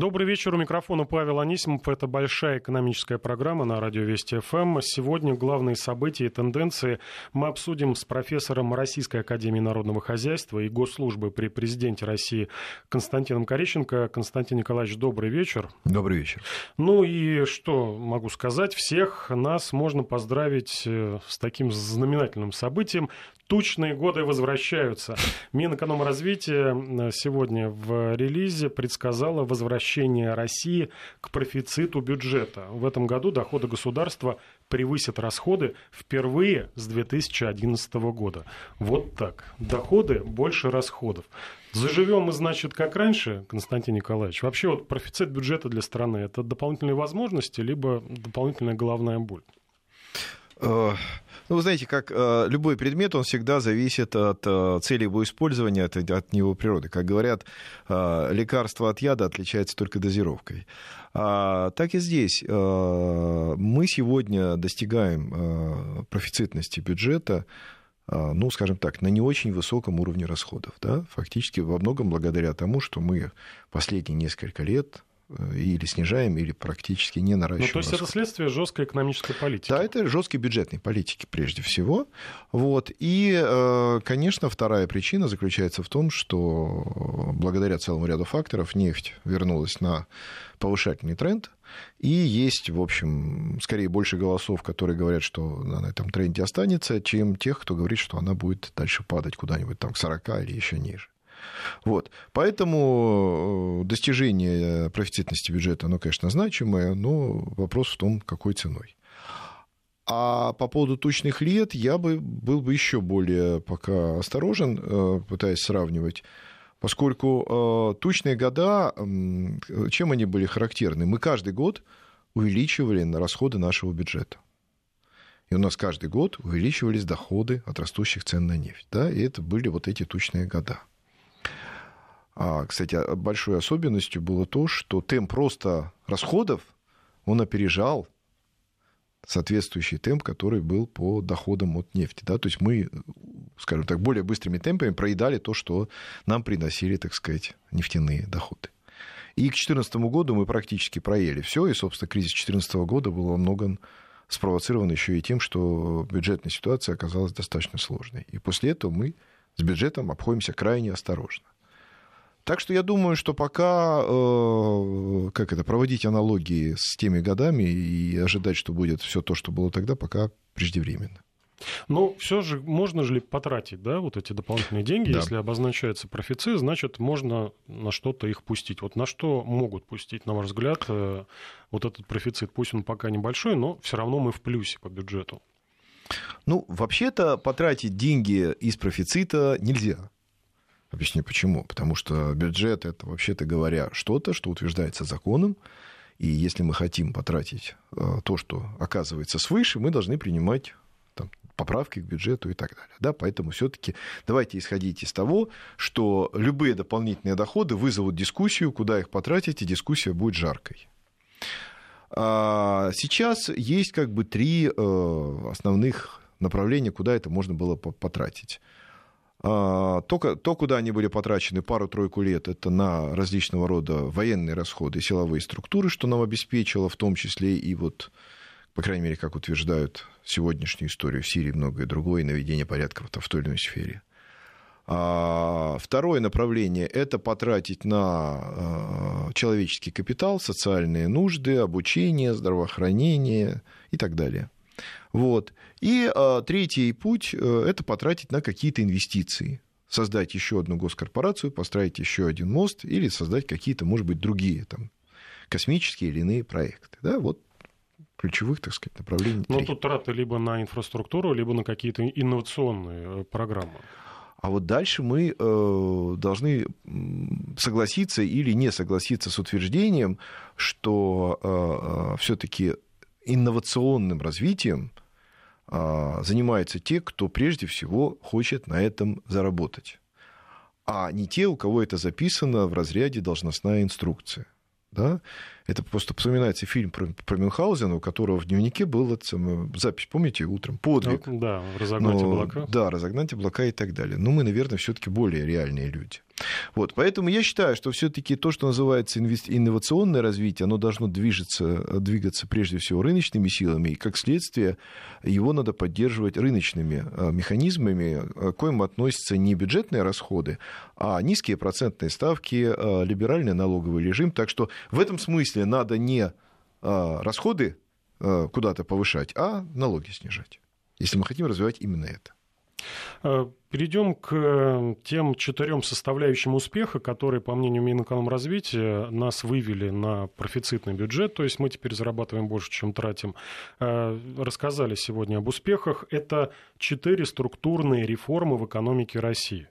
Добрый вечер. У микрофона Павел Анисимов. Это большая экономическая программа на радио Вести ФМ. Сегодня главные события и тенденции мы обсудим с профессором Российской Академии Народного Хозяйства и Госслужбы при президенте России Константином Корещенко. Константин Николаевич, добрый вечер. Добрый вечер. Ну и что могу сказать? Всех нас можно поздравить э, с таким знаменательным событием. Тучные годы возвращаются. Минэкономразвития сегодня в релизе предсказала возвращение России к профициту бюджета. В этом году доходы государства превысят расходы впервые с 2011 года. Вот так. Доходы больше расходов. Заживем мы, значит, как раньше, Константин Николаевич. Вообще вот профицит бюджета для страны – это дополнительные возможности, либо дополнительная головная боль? Э, ну, вы знаете, как э, любой предмет, он всегда зависит от э, цели его использования, от, от него природы. Как говорят, э, лекарство от яда отличается только дозировкой. А, так и здесь. Мы сегодня достигаем профицитности бюджета ну, скажем так, на не очень высоком уровне расходов. Да? Фактически во многом благодаря тому, что мы последние несколько лет Э, или снижаем, или практически не наращиваем. Ну, то есть расход. это следствие жесткой экономической политики. Да, это жесткой бюджетной политики прежде всего. Вот. И, э, конечно, вторая причина заключается в том, что благодаря целому ряду факторов нефть вернулась на повышательный тренд, и есть, в общем, скорее больше голосов, которые говорят, что она на этом тренде останется, чем тех, кто говорит, что она будет дальше падать куда-нибудь там к 40 или еще ниже. Вот. Поэтому э, достижение профицитности бюджета, оно, конечно, значимое, но вопрос в том, какой ценой. А по поводу тучных лет я бы был бы еще более пока осторожен, э, пытаясь сравнивать, поскольку э, тучные года, чем они были характерны? Мы каждый год увеличивали расходы нашего бюджета. И у нас каждый год увеличивались доходы от растущих цен на нефть. Да? И это были вот эти тучные года. А, кстати, большой особенностью было то, что темп роста расходов, он опережал соответствующий темп, который был по доходам от нефти. Да? То есть мы, скажем так, более быстрыми темпами проедали то, что нам приносили, так сказать, нефтяные доходы. И к 2014 году мы практически проели все, и, собственно, кризис 2014 года был во многом спровоцирован еще и тем, что бюджетная ситуация оказалась достаточно сложной. И после этого мы с бюджетом обходимся крайне осторожно. Так что я думаю, что пока э, как это, проводить аналогии с теми годами и ожидать, что будет все то, что было тогда, пока преждевременно. Но все же можно же ли потратить, да, вот эти дополнительные деньги, да. если обозначается профицит, значит, можно на что-то их пустить. Вот на что могут пустить, на ваш взгляд, э, вот этот профицит, пусть он пока небольшой, но все равно мы в плюсе по бюджету. Ну, вообще-то потратить деньги из профицита нельзя. Объясню почему. Потому что бюджет это, вообще-то говоря, что-то, что утверждается законом. И если мы хотим потратить э, то, что оказывается свыше, мы должны принимать там, поправки к бюджету и так далее. Да, поэтому все-таки давайте исходить из того, что любые дополнительные доходы вызовут дискуссию, куда их потратить, и дискуссия будет жаркой. А сейчас есть как бы три э, основных направления, куда это можно было потратить. А, то, то, куда они были потрачены пару-тройку лет, это на различного рода военные расходы, силовые структуры, что нам обеспечило в том числе и вот, по крайней мере, как утверждают сегодняшнюю историю в Сирии, многое другое, наведение порядка в той или иной сфере. А второе направление – это потратить на а, человеческий капитал, социальные нужды, обучение, здравоохранение и так далее – вот. И а, третий путь э, – это потратить на какие-то инвестиции создать еще одну госкорпорацию, построить еще один мост или создать какие-то, может быть, другие там, космические или иные проекты. Да? Вот ключевых, так сказать, направлений. Ну, тут траты либо на инфраструктуру, либо на какие-то инновационные э, программы. А вот дальше мы э, должны согласиться или не согласиться с утверждением, что э, э, все-таки инновационным развитием а, занимаются те, кто прежде всего хочет на этом заработать, а не те, у кого это записано в разряде должностная инструкция. Да? Это просто вспоминается фильм про, про Мюнхгаузена, у которого в дневнике была запись, помните, утром, подвиг. Ну, да, разогнать Но, облака. Да, разогнать облака и так далее. Но мы, наверное, все таки более реальные люди. Вот, поэтому я считаю, что все-таки то, что называется инновационное развитие, оно должно движется, двигаться прежде всего рыночными силами, и как следствие его надо поддерживать рыночными а, механизмами, к коим относятся не бюджетные расходы, а низкие процентные ставки, либеральный налоговый режим. Так что в этом смысле надо не расходы куда-то повышать, а налоги снижать, если мы хотим развивать именно это. Э, перейдем к э, тем четырем составляющим успеха, которые, по мнению Минэкономразвития, нас вывели на профицитный бюджет, то есть мы теперь зарабатываем больше, чем тратим. Э, рассказали сегодня об успехах. Это четыре структурные реформы в экономике России.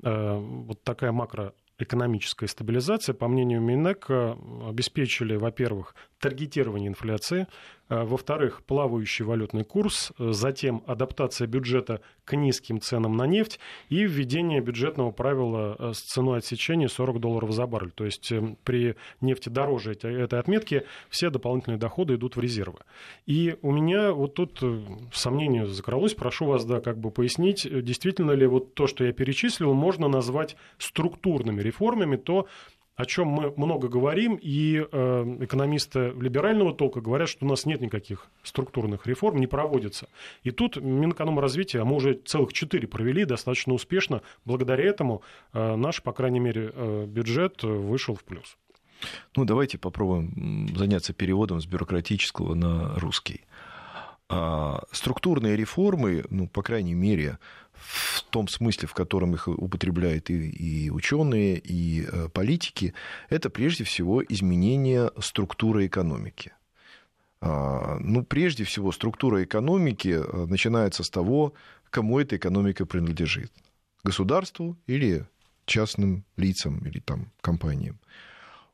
Вот такая макроэкономическая стабилизация, по мнению Минэка, обеспечили, во-первых, таргетирование инфляции, Э, во-вторых, плавающий валютный курс, э, затем адаптация бюджета к низким ценам на нефть и введение бюджетного правила э, с ценой отсечения 40 долларов за баррель. То есть при нефти дороже этой отметки все дополнительные доходы идут в резервы. И у меня вот тут сомнение закралось. Прошу вас, да, как бы пояснить, действительно ли вот то, что я перечислил, можно назвать структурными реформами, то, о чем мы много говорим, и э, экономисты либерального толка говорят, что у нас нет никаких структурных реформ, не проводится. И тут Минэкономразвития, а мы уже целых четыре провели достаточно успешно. Благодаря этому э, наш, по крайней мере, э, бюджет вышел в плюс. Ну, давайте попробуем заняться переводом с бюрократического на русский. А, структурные реформы, ну, по крайней мере, в том смысле, в котором их употребляют и, и ученые, и э, политики, это прежде всего изменение структуры экономики. А, ну, прежде всего, структура экономики э, начинается с того, кому эта экономика принадлежит. Государству или частным лицам или там, компаниям.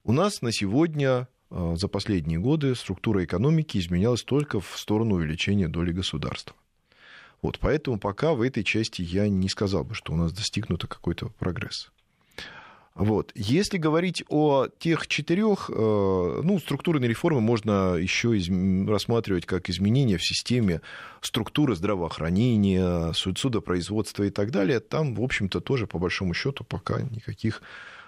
У нас на сегодня за последние годы структура экономики изменялась только в сторону увеличения доли государства. Вот, поэтому пока в этой части я не сказал бы, что у нас достигнуто какой-то прогресс. Вот. Если говорить о тех четырех, э, ну, структурные реформы можно еще рассматривать как изменения в системе структуры здравоохранения, судопроизводства и так далее. Там, в общем-то, тоже, по большому счету, пока никаких э,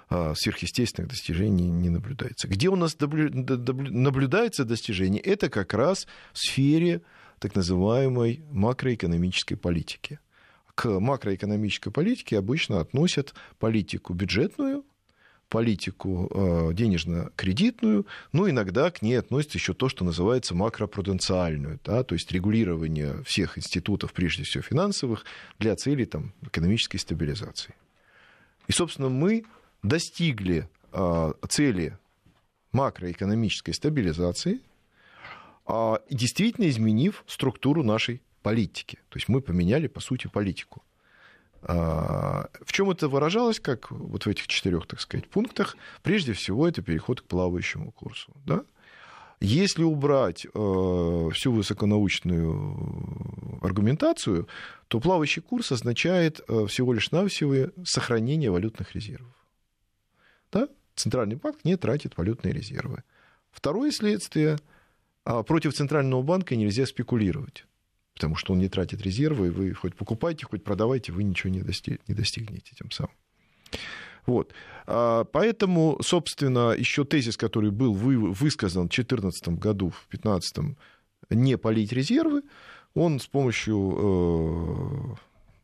сверхъестественных достижений не наблюдается. Где у нас наблюдается достижение? Это как раз в сфере так называемой макроэкономической политики. К макроэкономической политике обычно относят политику бюджетную, политику э, денежно-кредитную, но иногда к ней относится еще то, что называется макропруденциальную, да, то есть регулирование всех институтов, прежде всего финансовых, для целей там, экономической стабилизации. И, собственно, мы достигли э, цели макроэкономической стабилизации – а, действительно изменив структуру нашей политики. То есть мы поменяли, по сути, политику. А, в чем это выражалось, как вот в этих четырех, так сказать, пунктах? Прежде всего, это переход к плавающему курсу. Да? Если убрать всю высоконаучную аргументацию, то плавающий курс означает всего лишь навсего сохранение валютных резервов. Да? Центральный банк не тратит валютные резервы. Второе следствие – а против Центрального банка нельзя спекулировать, потому что он не тратит резервы, и вы хоть покупайте, хоть продавайте, вы ничего не, достиг, не достигнете тем самым. Вот. А, поэтому, собственно, еще тезис, который был высказан в 2014 году, в 2015 не полить резервы, он с помощью э,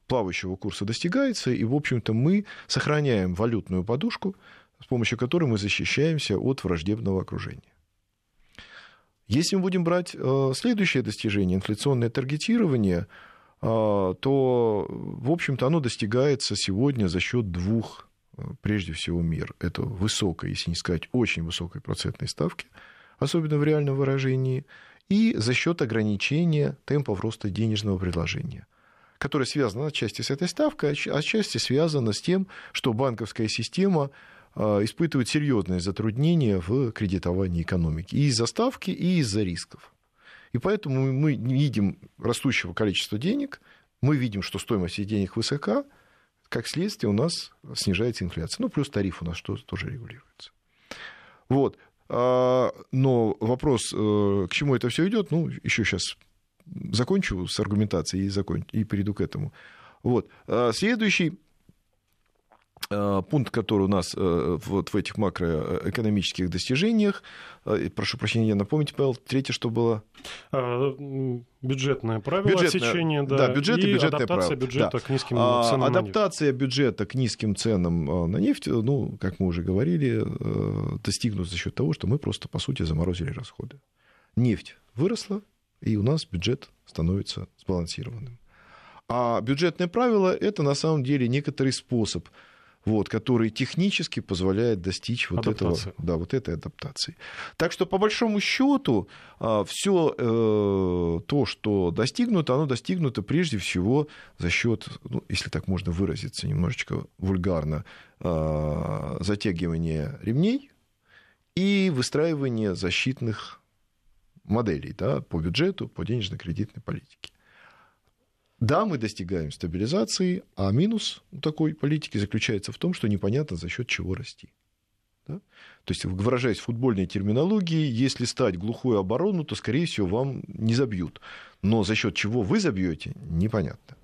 плавающего курса достигается, и, в общем-то, мы сохраняем валютную подушку, с помощью которой мы защищаемся от враждебного окружения. Если мы будем брать э, следующее достижение, инфляционное таргетирование, э, то, в общем-то, оно достигается сегодня за счет двух, э, прежде всего, мер. Это высокой, если не сказать очень высокой процентной ставки, особенно в реальном выражении, и за счет ограничения темпов роста денежного предложения которое связано отчасти с этой ставкой, отчасти связано с тем, что банковская система испытывают серьезные затруднения в кредитовании экономики и из-за ставки, и из-за рисков. И поэтому мы видим растущего количества денег, мы видим, что стоимость этих денег высока, как следствие у нас снижается инфляция. Ну, плюс тариф у нас тоже регулируется. Вот. А, но вопрос, э, к чему это все идет, ну, еще сейчас закончу с аргументацией и, закончу, и перейду к этому. Вот. А следующий Э, пункт, который у нас э, вот в этих макроэкономических достижениях. Э, прошу прощения, напомните, Павел, третье, что было? А, бюджетное правило бюджетное, отсечения, да, да бюджет и, и бюджетное адаптация право. бюджета да. к низким а, ценам Адаптация на нефть. бюджета к низким ценам на нефть, ну, как мы уже говорили, достигнут за счет того, что мы просто, по сути, заморозили расходы. Нефть выросла, и у нас бюджет становится сбалансированным. А бюджетное правило – это на самом деле некоторый способ – вот, который технически позволяет достичь вот, этого, да, вот этой адаптации. Так что, по большому счету, а, все э, то, что достигнуто, оно достигнуто прежде всего за счет, ну, если так можно выразиться немножечко вульгарно, а, затягивания ремней и выстраивания защитных моделей да, по бюджету, по денежно-кредитной политике. Да, мы достигаем стабилизации, а минус такой политики заключается в том, что непонятно за счет чего расти. Да? То есть, выражаясь футбольной терминологии, если стать глухую оборону, то, скорее всего, вам не забьют. Но за счет чего вы забьете, непонятно.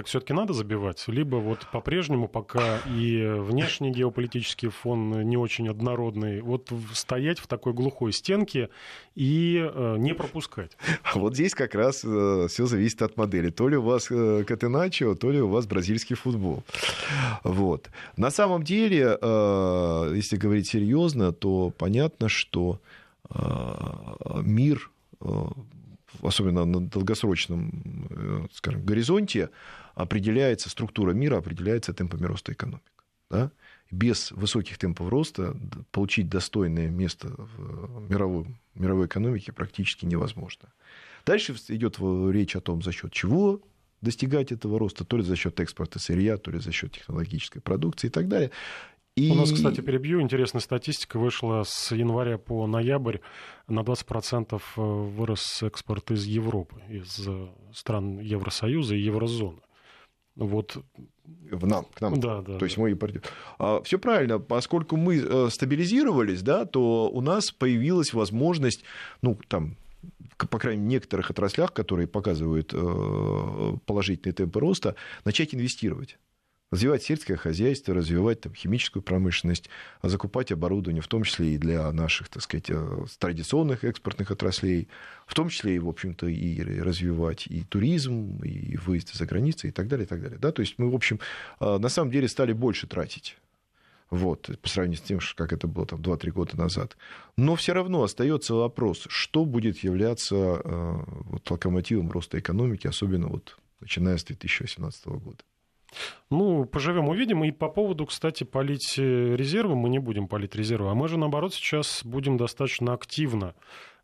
Так все-таки надо забивать, либо вот по-прежнему, пока и внешний геополитический фон не очень однородный, вот стоять в такой глухой стенке и э, не пропускать. Вот здесь как раз э, все зависит от модели. То ли у вас э, Катеначо, то ли у вас бразильский футбол. Вот. На самом деле, если говорить серьезно, то понятно, что мир особенно на долгосрочном скажем, горизонте, определяется, структура мира определяется темпами роста экономик. Да? Без высоких темпов роста получить достойное место в мировой, мировой экономике практически невозможно. Дальше идет речь о том, за счет чего достигать этого роста, то ли за счет экспорта сырья, то ли за счет технологической продукции и так далее. И... У нас, кстати, перебью, интересная статистика вышла с января по ноябрь. На 20% э, вырос экспорт из Европы, из э, стран Евросоюза и Еврозоны. Вот. В нам, к нам. Да, да. То есть мы импортируем. А, Все правильно, поскольку мы э, стабилизировались, да, то у нас появилась возможность, ну, там, по крайней мере, в некоторых отраслях, которые показывают э, положительные темпы роста, начать инвестировать развивать сельское хозяйство, развивать там, химическую промышленность, а закупать оборудование, в том числе и для наших, так сказать, э, традиционных экспортных отраслей, в том числе и, в общем-то, и развивать и туризм, и выезд за границу, и так далее, и так далее. Да? То есть мы, в общем, э, на самом деле стали больше тратить вот, по сравнению с тем, как это было там 2-3 года назад. Но все равно остается вопрос, что будет являться э, вот, локомотивом роста экономики, особенно вот, начиная с 2018 года. Ну, поживем, увидим. И по поводу, кстати, полить э, резервы, мы не будем полить резервы, а мы же, наоборот, сейчас будем достаточно активно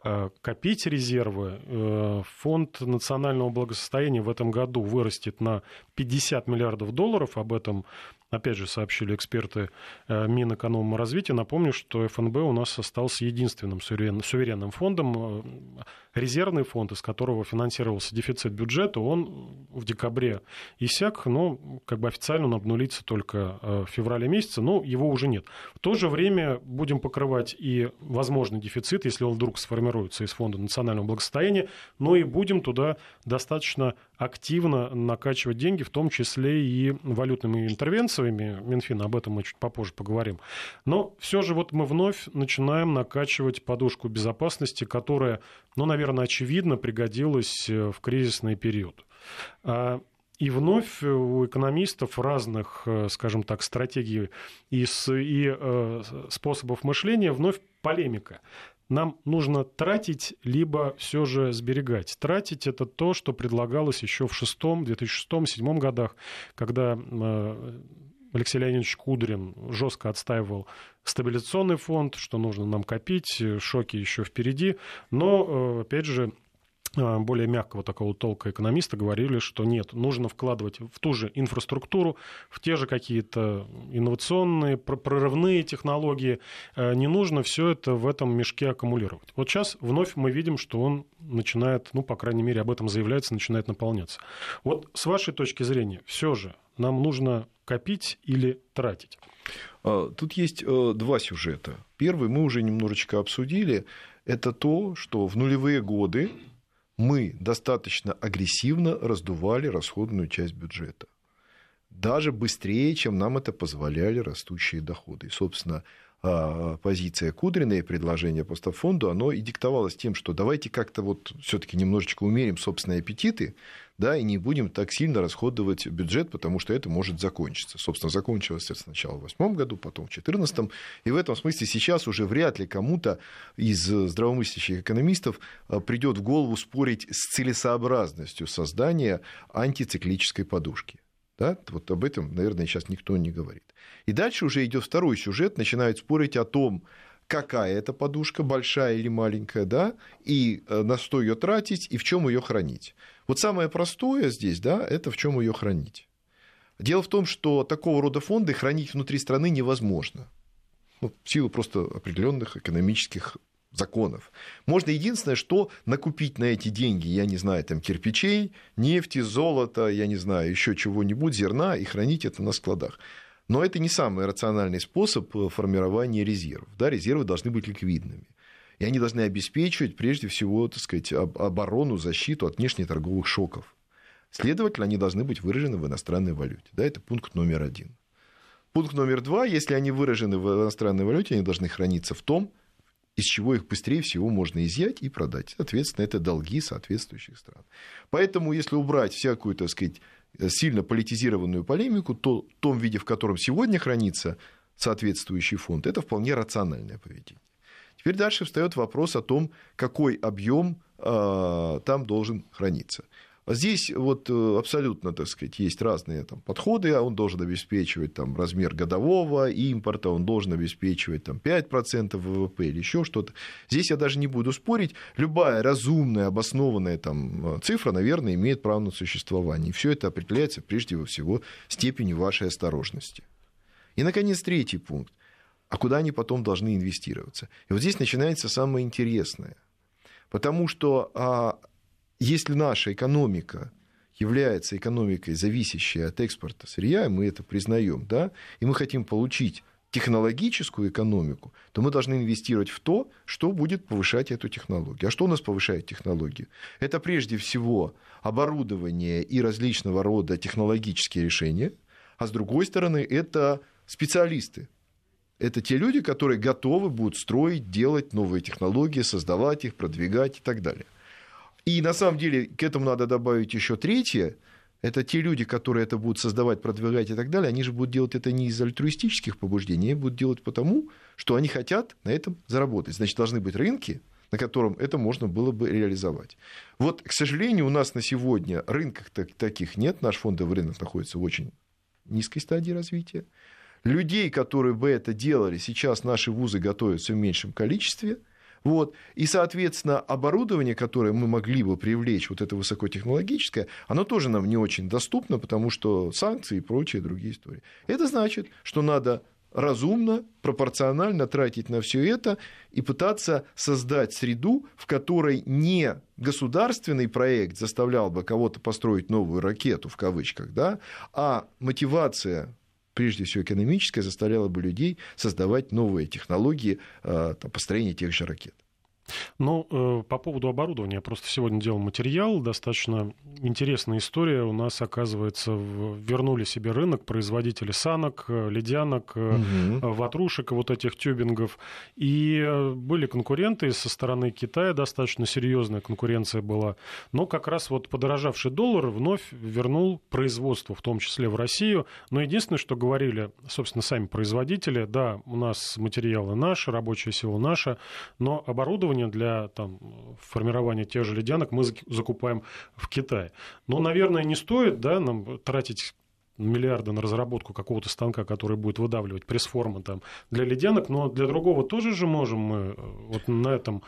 э, копить резервы. Э, фонд национального благосостояния в этом году вырастет на 50 миллиардов долларов. Об этом опять же, сообщили эксперты Минэкономразвития. Напомню, что ФНБ у нас остался единственным суверенным фондом. Резервный фонд, из которого финансировался дефицит бюджета, он в декабре иссяк, но как бы официально он обнулится только э, в феврале месяце, но его уже нет. В то же время будем покрывать и возможный дефицит, если он вдруг сформируется из фонда национального благосостояния, но и будем туда достаточно активно накачивать деньги, в том числе и валютными интервенциями Минфина, об этом мы чуть попозже поговорим. Но все же вот мы вновь начинаем накачивать подушку безопасности, которая, ну, наверное, очевидно пригодилась э, в кризисный период. А, и вновь у экономистов разных, э, скажем так, стратегий и, и э, способов мышления вновь полемика нам нужно тратить, либо все же сберегать. Тратить это то, что предлагалось еще в 2006-2006-2007 годах, когда э, Алексей Леонидович Кудрин жестко отстаивал стабилизационный фонд, что нужно нам копить, шоки еще впереди. Но, э, опять же, а, более мягкого такого толка экономиста говорили, что нет, нужно вкладывать в ту же инфраструктуру, в те же какие-то инновационные, прорывные технологии. Не нужно все это в этом мешке аккумулировать. Вот сейчас вновь мы видим, что он начинает, ну, по крайней мере, об этом заявляется, начинает наполняться. Вот с вашей точки зрения, все же нам нужно копить или тратить? А, тут есть э, два сюжета. Первый мы уже немножечко обсудили. Это то, что в нулевые годы мы достаточно агрессивно раздували расходную часть бюджета. даже быстрее, чем нам это позволяли растущие доходы. И, собственно, а, позиция Кудриной, предложение по фонду, оно и диктовалось тем, что давайте как-то вот все-таки немножечко умерим собственные аппетиты, да, и не будем так сильно расходовать бюджет, потому что это может закончиться. Собственно, закончилось это сначала в 2008 году, потом в 2014. И в этом смысле сейчас уже вряд ли кому-то из здравомыслящих экономистов а, придет в голову спорить с целесообразностью создания антициклической подушки. Да? Вот об этом, наверное, сейчас никто не говорит. И дальше уже идет второй сюжет, начинают спорить о том, какая это подушка, большая или маленькая, да, и э, на что ее тратить, и в чем ее хранить. Вот самое простое здесь, да, это в чем ее хранить. Дело в том, что такого рода фонды хранить внутри страны невозможно. Ну, в силу просто определенных экономических законов. Можно единственное, что накупить на эти деньги, я не знаю, там кирпичей, нефти, золота, я не знаю, еще чего-нибудь, зерна, и хранить это на складах. Но это не самый рациональный способ э, формирования резервов. Да, резервы должны быть ликвидными. И они должны обеспечивать, прежде всего, так сказать, оборону, защиту от внешнеторговых шоков. Следовательно, они должны быть выражены в иностранной валюте. Да, это пункт номер один. Пункт номер два, если они выражены в иностранной валюте, они должны храниться в том, из чего их быстрее всего можно изъять и продать. Соответственно, это долги соответствующих стран. Поэтому, если убрать всякую, так сказать, сильно политизированную полемику, то в том виде, в котором сегодня хранится соответствующий фонд, это вполне рациональное поведение. Теперь дальше встает вопрос о том, какой объем э, там должен храниться. Здесь вот э, абсолютно, так сказать, есть разные там, подходы. А он должен обеспечивать там, размер годового импорта, он должен обеспечивать там, 5% ВВП или еще что-то. Здесь я даже не буду спорить. Любая разумная, обоснованная там, цифра, наверное, имеет право на существование. И все это определяется прежде всего степенью вашей осторожности. И, наконец, третий пункт. А куда они потом должны инвестироваться? И вот здесь начинается самое интересное. Потому что а, если наша экономика является экономикой, зависящей от экспорта сырья, и мы это признаем, да, и мы хотим получить технологическую экономику, то мы должны инвестировать в то, что будет повышать эту технологию. А что у нас повышает технологию? Это прежде всего оборудование и различного рода технологические решения, а с другой стороны это специалисты. Это те люди, которые готовы будут строить, делать новые технологии, создавать их, продвигать и так далее. И на самом деле к этому надо добавить еще третье. Это те люди, которые это будут создавать, продвигать и так далее, они же будут делать это не из альтруистических побуждений, они будут делать потому, что они хотят на этом заработать. Значит, должны быть рынки, на котором это можно было бы реализовать. Вот, к сожалению, у нас на сегодня рынков таких нет. Наш фондовый рынок находится в очень низкой стадии развития. Людей, которые бы это делали, сейчас наши вузы готовят в меньшем количестве – вот. И, соответственно, оборудование, которое мы могли бы привлечь, вот это высокотехнологическое, оно тоже нам не очень доступно, потому что санкции и прочие другие истории. Это значит, что надо разумно, пропорционально тратить на все это и пытаться создать среду, в которой не государственный проект заставлял бы кого-то построить новую ракету, в кавычках, да, а мотивация прежде всего экономическая, заставляла бы людей создавать новые технологии э, построения тех же ракет. Ну, э, по поводу оборудования. Я просто сегодня делал материал. Достаточно интересная история. У нас, оказывается, вернули себе рынок производители санок, э, ледянок, угу. ватрушек, вот этих тюбингов. И были конкуренты со стороны Китая. Достаточно серьезная конкуренция была. Но как раз вот подорожавший доллар вновь вернул производство, в том числе в Россию. Но единственное, что говорили, собственно, сами производители, да, у нас материалы наши, рабочая сила наша, но оборудование оборудование для там, формирования тех же ледянок мы закупаем в Китае. Но, наверное, не стоит да, нам тратить миллиарды на разработку какого-то станка, который будет выдавливать пресс-формы там, для ледянок, но для другого тоже же можем мы э, вот на этом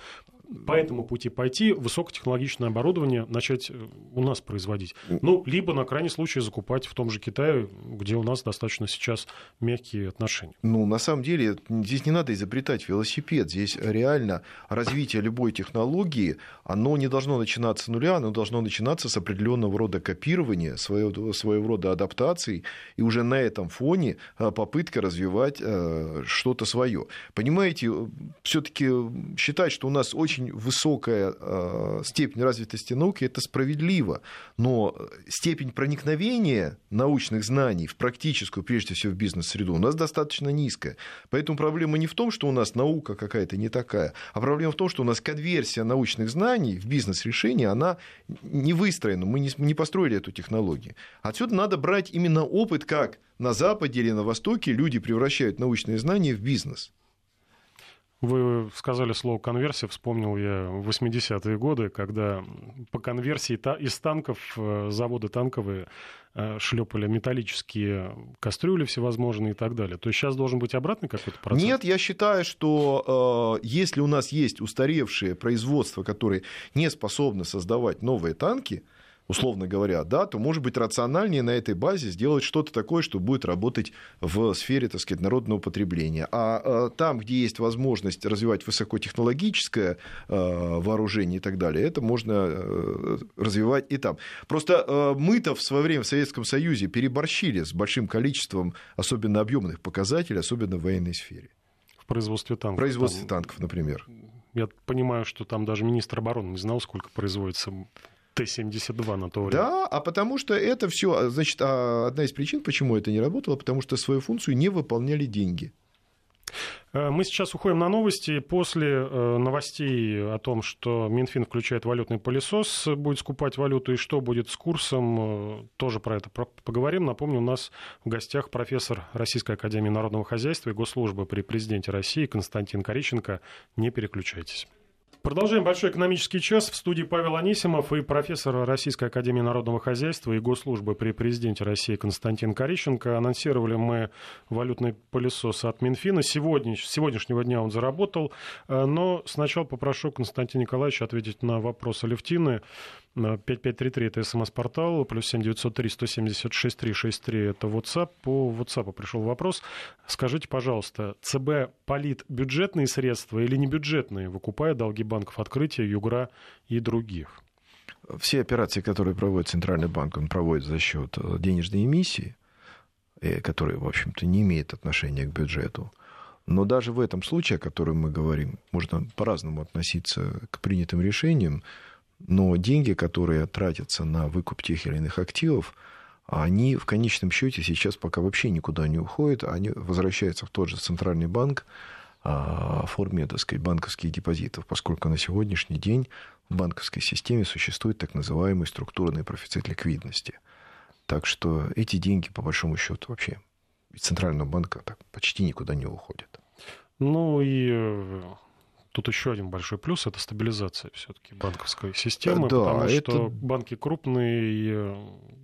по этому пути пойти, высокотехнологичное оборудование начать э, у нас производить. Ну, либо на крайний случай закупать в том же Китае, где у нас достаточно сейчас мягкие отношения. Ну, на самом деле, здесь не надо изобретать велосипед. Здесь реально развитие любой технологии, оно не должно начинаться с нуля, оно должно начинаться с определенного рода копирования, своего, своего рода адаптации, и уже на этом фоне э, попытка развивать э, что-то свое. Понимаете, все-таки считать, что у нас очень очень высокая э, степень развитости науки, это справедливо. Но степень проникновения научных знаний в практическую, прежде всего в бизнес-среду, у нас достаточно низкая. Поэтому проблема не в том, что у нас наука какая-то не такая, а проблема в том, что у нас конверсия научных знаний в бизнес-решения, она не выстроена, мы не построили эту технологию. Отсюда надо брать именно опыт, как на Западе или на Востоке люди превращают научные знания в бизнес. Вы сказали слово конверсия, вспомнил я 80-е годы, когда по конверсии из танков э, заводы танковые э, шлепали металлические кастрюли всевозможные и так далее. То есть сейчас должен быть обратный какой-то процесс? Нет, я считаю, что э, если у нас есть устаревшие производства, которые не способны создавать новые танки, условно говоря, да, то может быть рациональнее на этой базе сделать что-то такое, что будет работать в сфере, так сказать, народного потребления. А, а там, где есть возможность развивать высокотехнологическое э, вооружение и так далее, это можно э, развивать и там. Просто э, мы-то в свое время в Советском Союзе переборщили с большим количеством особенно объемных показателей, особенно в военной сфере. В производстве танков. В производстве там... танков, например. Я понимаю, что там даже министр обороны не знал, сколько производится Т-72 на то время. Да, а потому что это все, значит, а одна из причин, почему это не работало, потому что свою функцию не выполняли деньги. Э, мы сейчас уходим на новости. После э, новостей о том, что Минфин включает валютный пылесос, будет скупать валюту и что будет с курсом, э, тоже про это поговорим. Напомню, у нас в гостях профессор Российской Академии Народного Хозяйства и Госслужбы при президенте России Константин Кориченко. Не переключайтесь. Продолжаем большой экономический час. В студии Павел Анисимов и профессор Российской Академии Народного Хозяйства и Госслужбы при президенте России Константин Корищенко. Анонсировали мы валютный пылесос от Минфина. Сегодня, с сегодняшнего дня он заработал. Э, но сначала попрошу Константина Николаевича ответить на вопрос Алевтины. 5533 это смс-портал, плюс 7903 176 363 это WhatsApp. По WhatsApp пришел вопрос. Скажите, пожалуйста, ЦБ полит бюджетные средства или небюджетные, выкупая долги банков открытия, Югра и других? Все операции, которые проводит Центральный банк, он проводит за счет э, денежной эмиссии, э, которые, в общем-то, не имеют отношения к бюджету. Но даже в этом случае, о котором мы говорим, можно по-разному относиться к принятым решениям но деньги, которые тратятся на выкуп тех или иных активов, они в конечном счете сейчас пока вообще никуда не уходят, они возвращаются в тот же центральный банк а, в форме, так сказать, банковских депозитов, поскольку на сегодняшний день в банковской системе существует так называемый структурный профицит ликвидности. Так что эти деньги, по большому счету, вообще из центрального банка так почти никуда не уходят. Ну и э, Тут еще один большой плюс – это стабилизация все-таки банковской системы, да, потому это... что банки крупные, и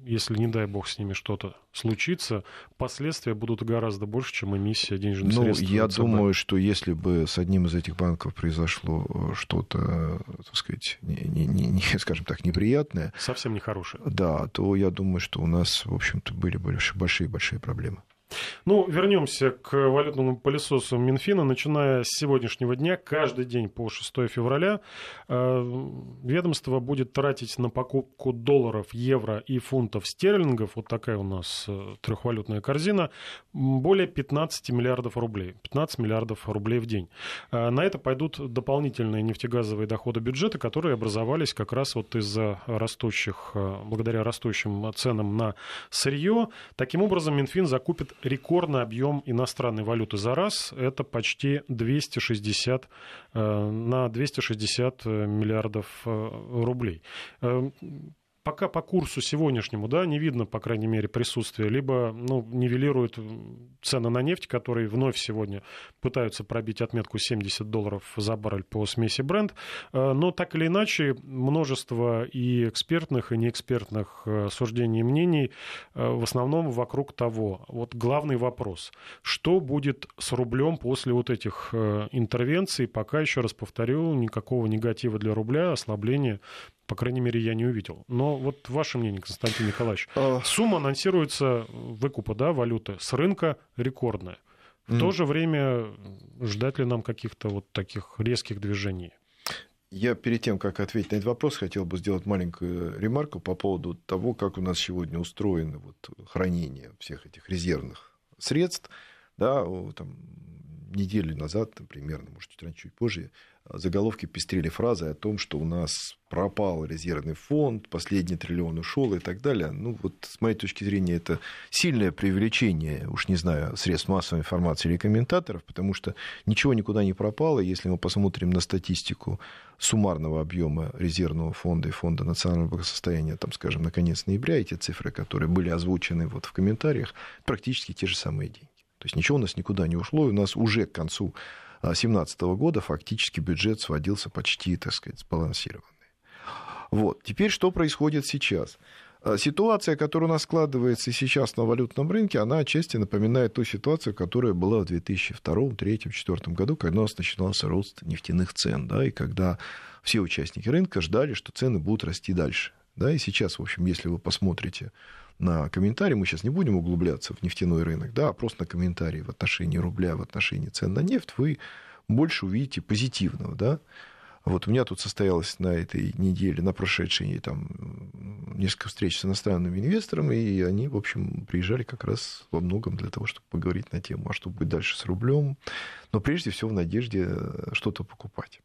если, не дай бог, с ними что-то случится, последствия будут гораздо больше, чем эмиссия денежных ну, средств. Я думаю, что если бы с одним из этих банков произошло э, что-то, так сказать, не, не, не, скажем так, неприятное. Совсем нехорошее. Да, то я думаю, что у нас, в общем-то, были большие-большие проблемы. Ну, вернемся к валютному пылесосу Минфина. Начиная с сегодняшнего дня, каждый день по 6 февраля э, ведомство будет тратить на покупку долларов, евро и фунтов стерлингов, вот такая у нас э, трехвалютная корзина, более 15 миллиардов рублей. 15 миллиардов рублей в день. Э, на это пойдут дополнительные нефтегазовые доходы бюджета, которые образовались как раз вот из-за растущих, благодаря растущим ценам на сырье. Таким образом, Минфин закупит рекордный объем иностранной валюты за раз. Это почти 260 э, на 260 миллиардов э, рублей. Пока по курсу сегодняшнему, да, не видно, по крайней мере, присутствия, либо, ну, нивелируют цены на нефть, которые вновь сегодня пытаются пробить отметку 70 долларов за баррель по смеси бренд, э, но так или иначе множество и экспертных, и неэкспертных э, суждений и мнений э, в основном вокруг того. Вот главный вопрос, что будет с рублем после вот этих интервенций, пока, еще раз повторю, никакого негатива для рубля, ослабления по крайней мере, я не увидел. Но вот ваше мнение, Константин Николаевич. А. Сумма анонсируется выкупа да, валюты с рынка рекордная. В mm. то же время ждать ли нам каких-то вот таких резких движений? Я перед тем, как ответить на этот вопрос, хотел бы сделать маленькую ремарку по поводу того, как у нас сегодня устроено вот хранение всех этих резервных средств. Да, там, неделю назад, примерно, может, чуть раньше, чуть позже, заголовки пестрили фразой о том, что у нас пропал резервный фонд, последний триллион ушел и так далее. Ну, вот с моей точки зрения, это сильное преувеличение, уж не знаю, средств массовой информации или комментаторов, потому что ничего никуда не пропало. Если мы посмотрим на статистику суммарного объема резервного фонда и фонда национального благосостояния, там, скажем, на конец ноября, эти цифры, которые были озвучены вот в комментариях, практически те же самые деньги. То есть ничего у нас никуда не ушло, и у нас уже к концу 2017 года фактически бюджет сводился почти, так сказать, сбалансированный. Вот. Теперь что происходит сейчас? А, ситуация, которая у нас складывается сейчас на валютном рынке, она отчасти напоминает ту ситуацию, которая была в 2002, 2003, 2004 году, когда у нас начинался рост нефтяных цен, да, и когда все участники рынка ждали, что цены будут расти дальше. Да, и сейчас, в общем, если вы посмотрите на комментарии, мы сейчас не будем углубляться в нефтяной рынок, да, а просто на комментарии в отношении рубля, в отношении цен на нефть, вы больше увидите позитивного, да. Вот у меня тут состоялось на этой неделе, на прошедшей там несколько встреч с иностранными инвесторами, и они, в общем, приезжали как раз во многом для того, чтобы поговорить на тему, а что будет дальше с рублем, но прежде всего в надежде что-то покупать.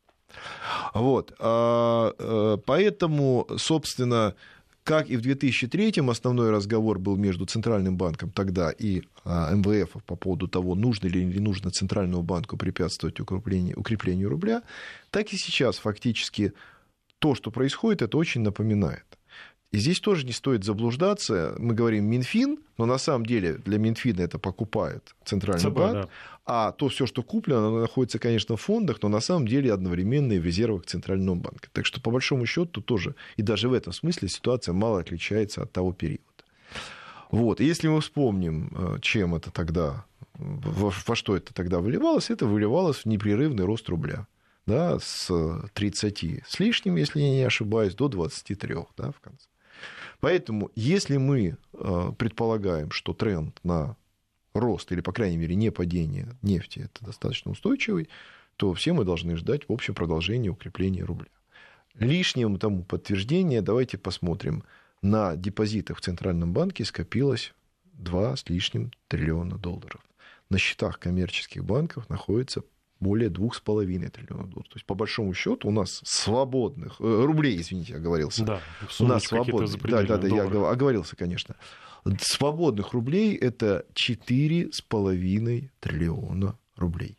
Вот. А, э, поэтому, собственно, как и в 2003-м, основной разговор был между Центральным банком тогда и а, МВФ по поводу того, нужно ли или не нужно Центральному банку препятствовать укреплению, укреплению рубля, так и сейчас фактически то, что происходит, это очень напоминает. И здесь тоже не стоит заблуждаться. Мы говорим Минфин, но на самом деле для Минфина это покупает Центральный ЦБ, банк. Да. А то все, что куплено, оно находится, конечно, в фондах, но на самом деле одновременно и в резервах Центрального банка. Так что, по большому счету, тоже, и даже в этом смысле ситуация мало отличается от того периода. Вот. И если мы вспомним, э, чем это тогда, во, во что это тогда выливалось, это выливалось в непрерывный рост рубля да, с 30 с лишним, если я не ошибаюсь, до 23 да, в конце. Поэтому, если мы э, предполагаем, что тренд на рост или, по крайней мере, не падение нефти это достаточно устойчивый, то все мы должны ждать, в общем, продолжения укрепления рубля. Лишним тому подтверждение давайте посмотрим. На депозитах в Центральном банке скопилось 2 с лишним триллиона долларов. На счетах коммерческих банков находится более 2,5 триллионов долларов. То есть, по большому счету, у нас свободных, э, рублей, извините, оговорился. Да, у нас свободных, да, да, да, я оговорился, конечно. Свободных рублей это 4,5 триллиона рублей.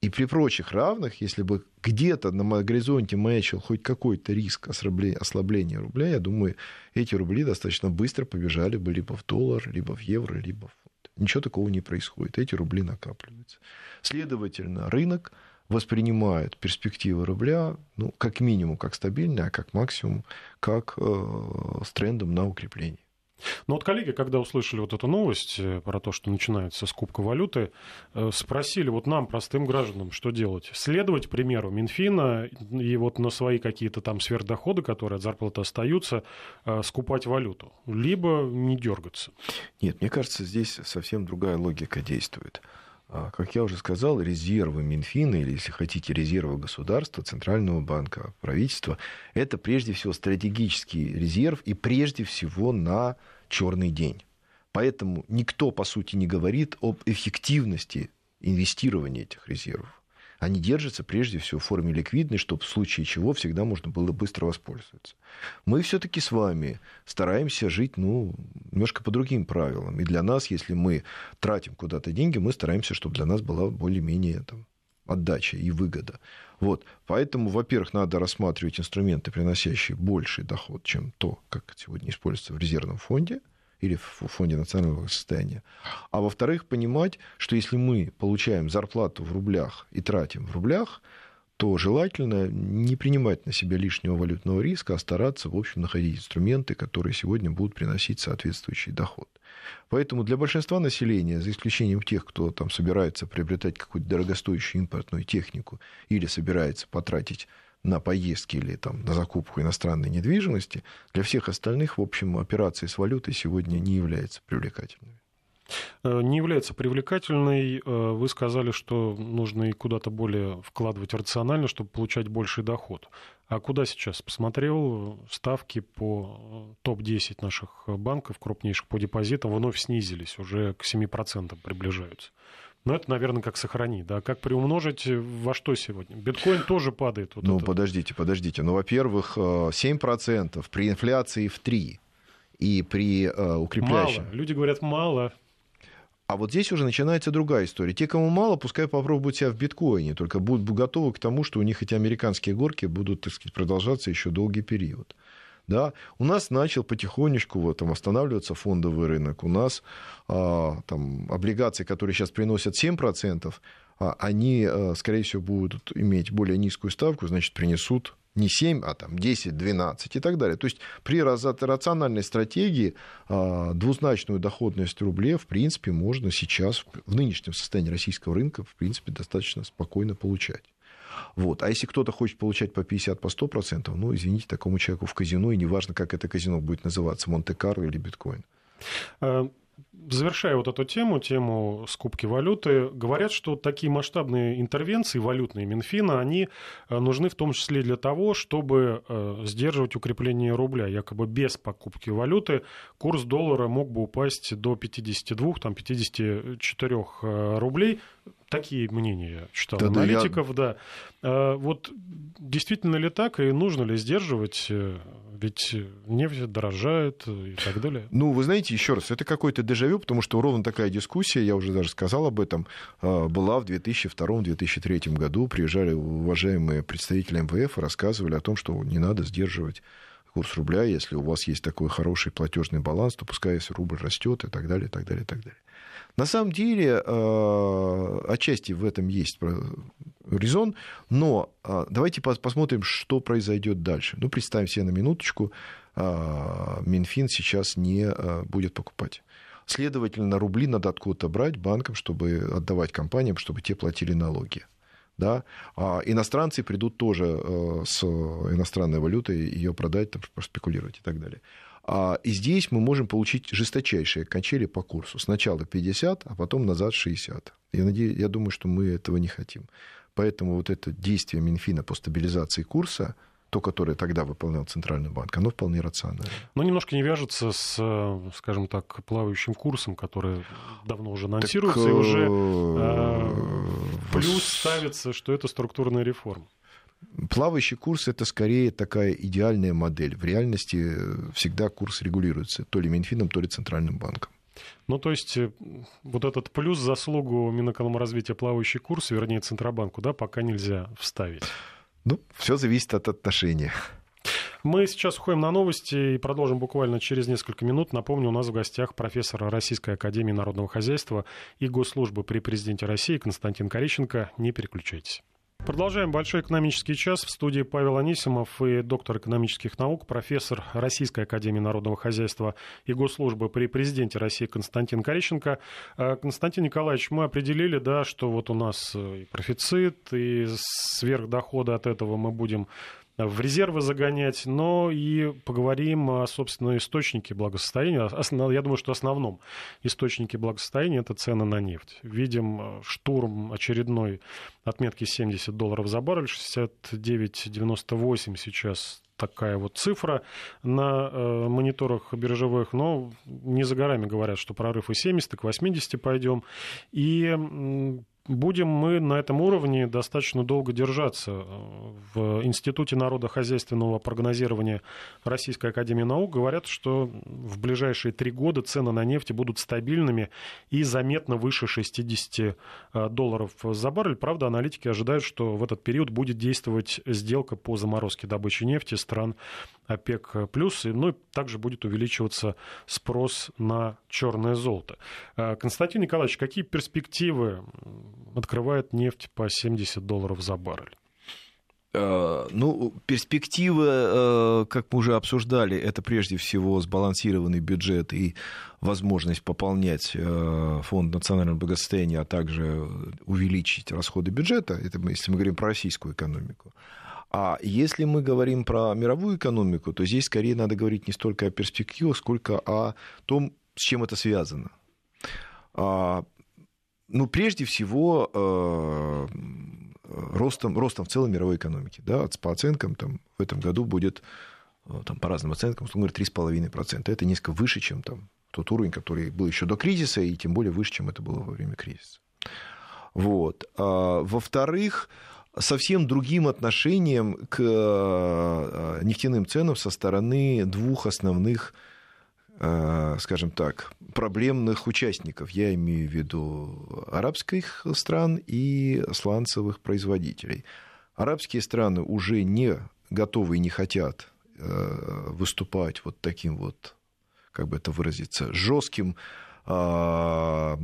И при прочих равных, если бы где-то на горизонте маячил хоть какой-то риск ослабления рубля, я думаю, эти рубли достаточно быстро побежали бы либо в доллар, либо в евро, либо в. Ничего такого не происходит. Эти рубли накапливаются. Следовательно, рынок воспринимает перспективы рубля, ну, как минимум, как стабильные, а как максимум, как э, с трендом на укрепление. Но вот коллеги, когда услышали вот эту новость э, про то, что начинается скупка валюты, э, спросили вот нам, простым гражданам, что делать? Следовать примеру Минфина и вот на свои какие-то там сверхдоходы, которые от зарплаты остаются, э, скупать валюту, либо не дергаться? Нет, мне кажется, здесь совсем другая логика действует. А, как я уже сказал, резервы Минфина, или, если хотите, резервы государства, Центрального банка, правительства, это прежде всего стратегический резерв и прежде всего на черный день. Поэтому никто, по сути, не говорит об эффективности инвестирования этих резервов они держатся прежде всего в форме ликвидной, чтобы в случае чего всегда можно было быстро воспользоваться. Мы все-таки с вами стараемся жить, ну, немножко по другим правилам. И для нас, если мы тратим куда-то деньги, мы стараемся, чтобы для нас была более-менее там, отдача и выгода. Вот. Поэтому, во-первых, надо рассматривать инструменты, приносящие больший доход, чем то, как сегодня используется в резервном фонде или в фонде национального состояния. А во-вторых, понимать, что если мы получаем зарплату в рублях и тратим в рублях, то желательно не принимать на себя лишнего валютного риска, а стараться, в общем, находить инструменты, которые сегодня будут приносить соответствующий доход. Поэтому для большинства населения, за исключением тех, кто там собирается приобретать какую-то дорогостоящую импортную технику или собирается потратить на поездки или там, на закупку иностранной недвижимости, для всех остальных, в общем, операции с валютой сегодня не являются привлекательными. Э, не является привлекательной. Э, вы сказали, что нужно и куда-то более вкладывать рационально, чтобы получать больший доход. А куда сейчас? Посмотрел, ставки по э, топ-10 наших банков, крупнейших по депозитам, вновь снизились, уже к 7% приближаются. Но это, наверное, как сохранить, да? Как приумножить во что сегодня? Биткоин тоже падает. Вот ну, это. подождите, подождите. Ну, во-первых, 7% при инфляции в 3% и при э, укрепляющем... Мало. Люди говорят, мало. А вот здесь уже начинается другая история. Те, кому мало, пускай попробуют себя в биткоине, только будут готовы к тому, что у них эти американские горки будут так сказать, продолжаться еще долгий период. Да? У нас начал потихонечку вот, там, останавливаться фондовый рынок. У нас а, там, облигации, которые сейчас приносят 7%, а, они, а, скорее всего, будут иметь более низкую ставку, значит, принесут не 7, а там 10, 12 и так далее. То есть при рациональной стратегии а, двузначную доходность рубля, в принципе, можно сейчас в нынешнем состоянии российского рынка, в принципе, достаточно спокойно получать. Вот. А если кто-то хочет получать по 50, по 100%, ну, извините, такому человеку в казино, и неважно, как это казино будет называться, Монте-Карло или биткоин. Э, завершая вот эту тему, тему скупки валюты, говорят, что такие масштабные интервенции валютные Минфина, они э, нужны в том числе для того, чтобы э, сдерживать укрепление рубля. Якобы без покупки валюты курс доллара мог бы упасть до 52, там, 54 э, рублей такие мнения читал да, аналитиков, я... да. А, вот действительно ли так и нужно ли сдерживать? Э, ведь нефть дорожает и так далее. Ну, вы знаете, еще раз, это какой-то дежавю, потому что ровно такая дискуссия, я уже даже сказал об этом, а, была в 2002-2003 году. Приезжали уважаемые представители МВФ и рассказывали о том, что не надо сдерживать курс рубля, если у вас есть такой хороший платежный баланс, то пускай если рубль растет и так далее, и так далее, и так далее. На самом деле, э, отчасти в этом есть резон, но э, давайте посмотрим, что произойдет дальше. Ну, представим себе на минуточку, э, Минфин сейчас не будет покупать. Следовательно, рубли надо откуда-то брать банкам, чтобы отдавать компаниям, чтобы те платили налоги. Да? А иностранцы придут тоже с иностранной валютой, ее продать, там, спекулировать и так далее. А, и здесь мы можем получить жесточайшие качели по курсу. Сначала 50, а потом назад 60. Я, надеюсь, я думаю, что мы этого не хотим. Поэтому вот это действие Минфина по стабилизации курса, то, которое тогда выполнял Центральный банк, оно вполне рационально. Но немножко не вяжется с, скажем так, плавающим курсом, который давно уже анонсируется, так, и уже э, плюс ставится, что это структурная реформа. Плавающий курс это скорее такая идеальная модель. В реальности всегда курс регулируется то ли Минфином, то ли Центральным банком. Ну, то есть, э, вот этот плюс заслугу Минэкономразвития плавающий курс, вернее, Центробанку, да, пока нельзя вставить. Ну, все зависит от отношения. Мы сейчас уходим на новости и продолжим буквально через несколько минут. Напомню, у нас в гостях профессор Российской Академии Народного Хозяйства и Госслужбы при Президенте России Константин Корищенко. Не переключайтесь. Продолжаем большой экономический час. В студии Павел Анисимов и доктор экономических наук, профессор Российской Академии Народного Хозяйства и Госслужбы при президенте России Константин Корищенко. Э, Константин Николаевич, мы определили, да, что вот у нас и профицит, и сверхдоходы от этого мы будем в резервы загонять, но и поговорим о, собственно, источнике благосостояния. Я думаю, что основном источнике благосостояния – это цены на нефть. Видим э, штурм очередной отметки 70 долларов за баррель, 69,98 сейчас такая вот цифра на э, мониторах биржевых, но не за горами говорят, что прорыв и 70, и к 80 пойдем. И будем мы на этом уровне достаточно долго держаться. В Институте народохозяйственного прогнозирования Российской Академии Наук говорят, что в ближайшие три года цены на нефть будут стабильными и заметно выше 60 э, долларов за баррель. Правда, аналитики ожидают, что в этот период будет действовать сделка по заморозке добычи нефти стран ОПЕК+, ну и также будет увеличиваться спрос на черное золото. Э, Константин Николаевич, какие перспективы открывает нефть по 70 долларов за баррель. Э, ну, перспективы, э, как мы уже обсуждали, это прежде всего сбалансированный бюджет и возможность пополнять э, фонд национального благосостояния, а также увеличить расходы бюджета, это если мы говорим про российскую экономику. А если мы говорим про мировую экономику, то здесь скорее надо говорить не столько о перспективах, сколько о том, с чем это связано. Ну, прежде всего, э, ростом, ростом в целом мировой экономики. Да, по оценкам там, в этом году будет, э, там, по разным оценкам, условно говоря, 3,5%. Это несколько выше, чем там, тот уровень, который был еще до кризиса, и тем более выше, чем это было во время кризиса. Вот. А, во-вторых, совсем другим отношением к э, нефтяным ценам со стороны двух основных скажем так, проблемных участников. Я имею в виду арабских стран и сланцевых производителей. Арабские страны уже не готовы и не хотят э, выступать вот таким вот, как бы это выразиться, жестким а,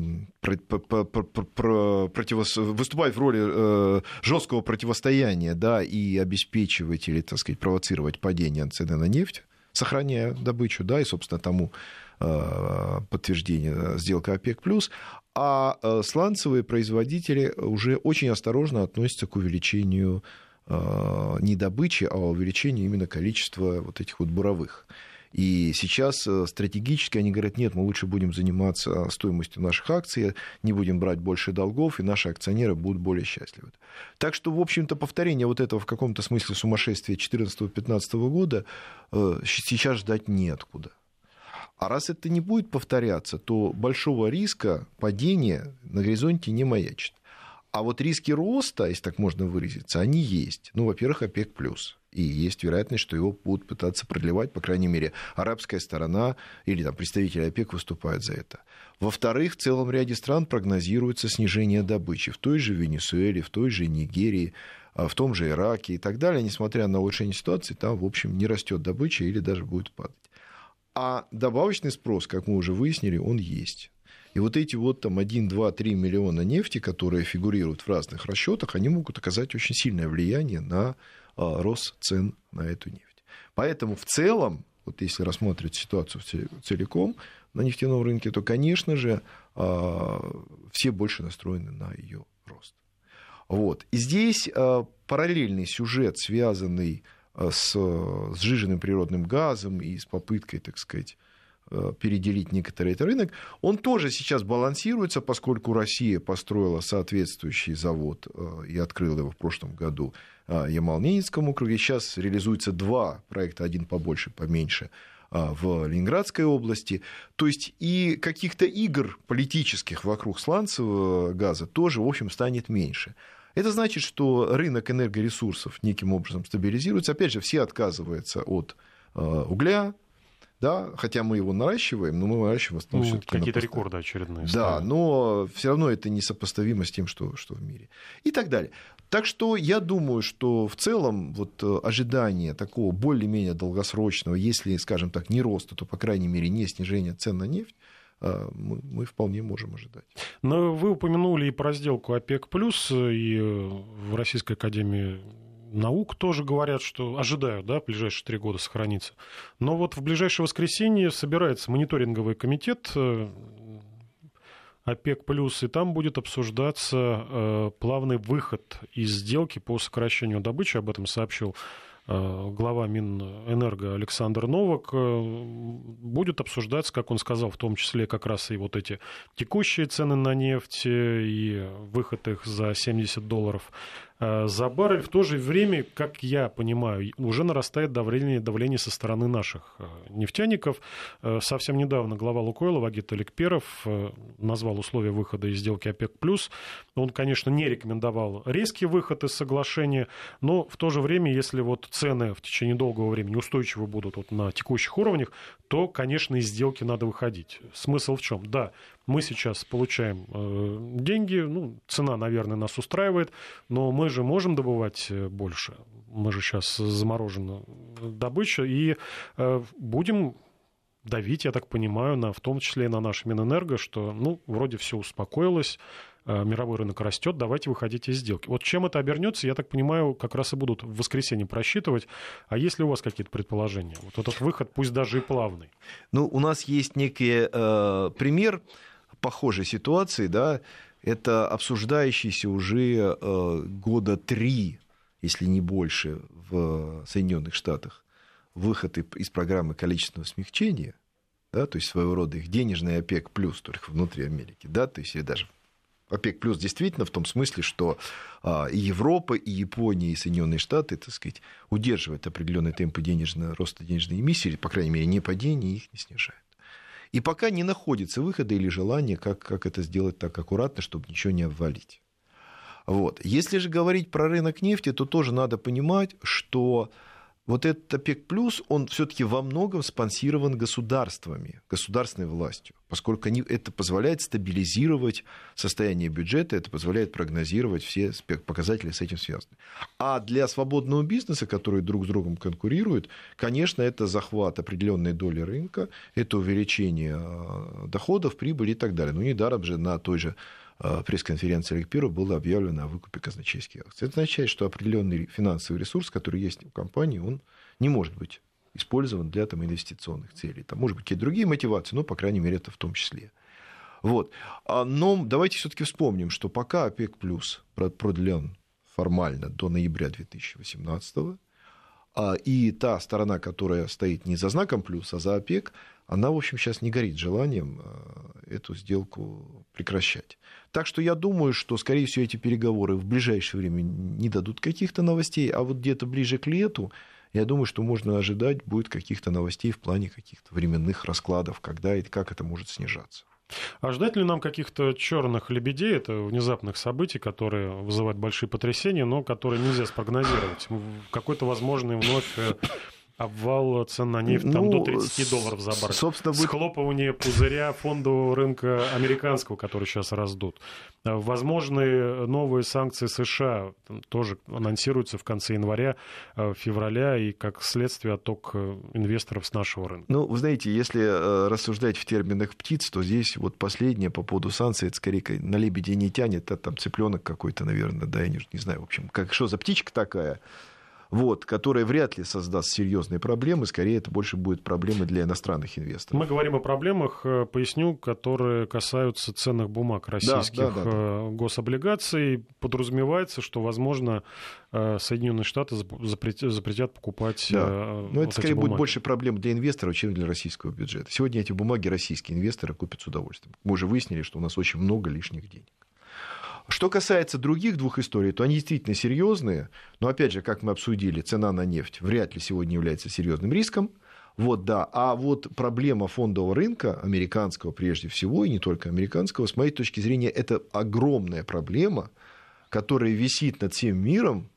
выступать в роли э, жесткого противостояния да, и обеспечивать или, так сказать, провоцировать падение цены на нефть, сохраняя добычу, да, и, собственно, тому э, подтверждение сделка ОПЕК+, а э, сланцевые производители уже очень осторожно относятся к увеличению не добычи, а увеличению именно количества вот этих вот буровых. И сейчас э, стратегически они говорят, нет, мы лучше будем заниматься стоимостью наших акций, не будем брать больше долгов, и наши акционеры будут более счастливы. Так что, в общем-то, повторение вот этого в каком-то смысле сумасшествия 2014-2015 года э, сейчас ждать неоткуда. А раз это не будет повторяться, то большого риска падения на горизонте не маячит. А вот риски роста, если так можно выразиться, они есть. Ну, во-первых, ОПЕК+. плюс и есть вероятность, что его будут пытаться продлевать, по крайней мере, арабская сторона или там, представители ОПЕК выступают за это. Во-вторых, в целом ряде стран прогнозируется снижение добычи в той же Венесуэле, в той же Нигерии, а, в том же Ираке и так далее, несмотря на улучшение ситуации, там, в общем, не растет добыча или даже будет падать. А добавочный спрос, как мы уже выяснили, он есть. И вот эти вот там 1, 2, 3 миллиона нефти, которые фигурируют в разных расчетах, они могут оказать очень сильное влияние на а, рост цен на эту нефть. Поэтому в целом, вот если рассматривать ситуацию целиком на нефтяном рынке, то, конечно же, а, все больше настроены на ее рост. Вот. И здесь а, параллельный сюжет, связанный с сжиженным природным газом и с попыткой, так сказать, переделить некоторый этот рынок, он тоже сейчас балансируется, поскольку Россия построила соответствующий завод и открыла его в прошлом году а, Ямал-Ненецком округе. Сейчас реализуется два проекта, один побольше, поменьше в Ленинградской области. То есть и каких-то игр политических вокруг сланцевого газа тоже, в общем, станет меньше. Это значит, что рынок энергоресурсов неким образом стабилизируется. Опять же, все отказываются от угля, да, хотя мы его наращиваем, но мы наращиваем в основном ну, какие-то рекорды очередные. Да, но все равно это несопоставимо с тем, что, что в мире. И так далее. Так что я думаю, что в целом вот э, ожидание такого более-менее долгосрочного, если, скажем так, не роста, то, по крайней мере, не снижения цен на нефть, э, мы, мы вполне можем ожидать. Но вы упомянули и про сделку ОПЕК+, и в Российской Академии наук тоже говорят, что ожидают, да, в ближайшие три года сохранится. Но вот в ближайшее воскресенье собирается мониторинговый комитет э, ОПЕК+, плюс, и там будет обсуждаться э, плавный выход из сделки по сокращению добычи, об этом сообщил Э, глава Минэнерго Александр Новак, э, будет обсуждаться, как он сказал, в том числе как раз и вот эти текущие цены на нефть и выход их за 70 долларов за баррель. В то же время, как я понимаю, уже нарастает давление, давление со стороны наших нефтяников. Совсем недавно глава Лукойла Вагит Аликперов назвал условия выхода из сделки ОПЕК+. Он, конечно, не рекомендовал резкий выход из соглашения, но в то же время, если вот цены в течение долгого времени устойчивы будут вот на текущих уровнях, то, конечно, из сделки надо выходить. Смысл в чем? Да, мы сейчас получаем э, деньги, ну, цена, наверное, нас устраивает, но мы же можем добывать э, больше. Мы же сейчас заморожена добыча, и э, будем давить, я так понимаю, на, в том числе и на наш Минэнерго, что, ну, вроде все успокоилось, мировой рынок растет, давайте выходите из сделки. Вот чем это обернется, я так понимаю, как раз и будут в воскресенье просчитывать. А есть ли у вас какие-то предположения? Вот этот выход, пусть даже и плавный. Ну, у нас есть некий э, пример похожей ситуации, да, это обсуждающийся уже э, года три, если не больше, в Соединенных Штатах выход из программы количественного смягчения, да, то есть своего рода их денежный ОПЕК плюс, только внутри Америки, да, то есть или даже ОПЕК плюс действительно в том смысле, что а, и Европа, и Япония, и Соединенные Штаты, так сказать, удерживают определенные темпы денежного роста денежной эмиссии, или, по крайней мере, не падения, их не снижают. И пока не находится выхода или желания, как, как это сделать так аккуратно, чтобы ничего не обвалить. Вот. Если же говорить про рынок нефти, то тоже надо понимать, что вот этот ОПЕК+, плюс, он все-таки во многом спонсирован государствами, государственной властью, поскольку они, это позволяет стабилизировать состояние бюджета, это позволяет прогнозировать все показатели с этим связаны. А для свободного бизнеса, который друг с другом конкурирует, конечно, это захват определенной доли рынка, это увеличение э, доходов, прибыли и так далее. Ну, недаром же на той же пресс-конференции Олег Пиров было объявлено о выкупе казначейских акций. Это означает, что определенный финансовый ресурс, который есть у компании, он не может быть использован для там, инвестиционных целей. Там, может быть, какие-то другие мотивации, но, по крайней мере, это в том числе. Вот. А, но давайте все-таки вспомним, что пока ОПЕК плюс продлен формально до ноября 2018 а, и та сторона, которая стоит не за знаком плюс, а за ОПЕК, она, в общем, сейчас не горит желанием э, эту сделку прекращать. Так что я думаю, что, скорее всего, эти переговоры в ближайшее время не дадут каких-то новостей, а вот где-то ближе к лету, я думаю, что можно ожидать будет каких-то новостей в плане каких-то временных раскладов, когда и как это может снижаться. А ждать ли нам каких-то черных лебедей, это внезапных событий, которые вызывают большие потрясения, но которые нельзя спрогнозировать? Какой-то возможный вновь э, обвал цен на нефть там, ну, до 30 долларов за баррель. Собственно, вы... Схлопывание пузыря фондового рынка американского, который сейчас раздут. Возможные новые санкции США тоже анонсируются в конце января, э, февраля, и как следствие отток э, инвесторов с нашего рынка. Ну, вы знаете, если э, рассуждать в терминах птиц, то здесь вот последнее по поводу санкций, это скорее на лебеди не тянет, а там цыпленок какой-то, наверное, да, я не, не знаю, в общем, как, что за птичка такая, вот, которая вряд ли создаст серьезные проблемы, скорее это больше будет проблемы для иностранных инвесторов. Мы говорим о проблемах, э, поясню, которые касаются ценных бумаг российских да, да, да, да. гособлигаций. Подразумевается, что, возможно, э, Соединенные Штаты запретят, запретят покупать да. Но вот это скорее бумаги. будет больше проблем для инвесторов, чем для российского бюджета. Сегодня эти бумаги российские инвесторы купят с удовольствием. Мы уже выяснили, что у нас очень много лишних денег. Что касается других двух историй, то они действительно серьезные, но опять же, как мы обсудили, цена на нефть вряд ли сегодня является серьезным риском. Вот, да. А вот проблема фондового рынка, американского прежде всего, и не только американского, с моей точки зрения, это огромная проблема, которая висит над всем миром,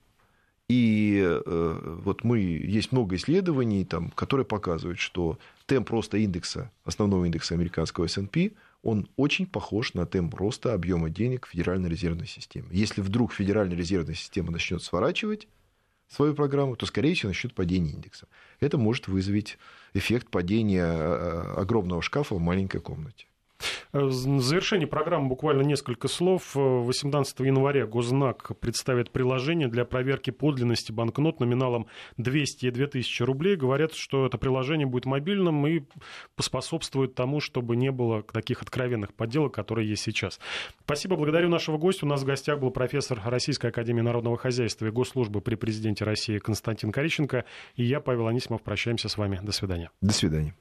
и э, вот мы, есть много исследований, там, которые показывают, что темп роста индекса, основного индекса американского S&P – он очень похож на темп роста объема денег Федеральной резервной системе. Если вдруг Федеральная резервная система начнет сворачивать свою программу, то, скорее всего, начнет падение индекса. Это может вызвать эффект падения э, огромного шкафа в маленькой комнате. В завершении программы буквально несколько слов. 18 января Гознак представит приложение для проверки подлинности банкнот номиналом 200 и 2000 рублей. Говорят, что это приложение будет мобильным и поспособствует тому, чтобы не было таких откровенных подделок, которые есть сейчас. Спасибо, благодарю нашего гостя. У нас в гостях был профессор Российской Академии Народного Хозяйства и Госслужбы при президенте России Константин Кориченко. И я, Павел Анисимов, прощаемся с вами. До свидания. До свидания.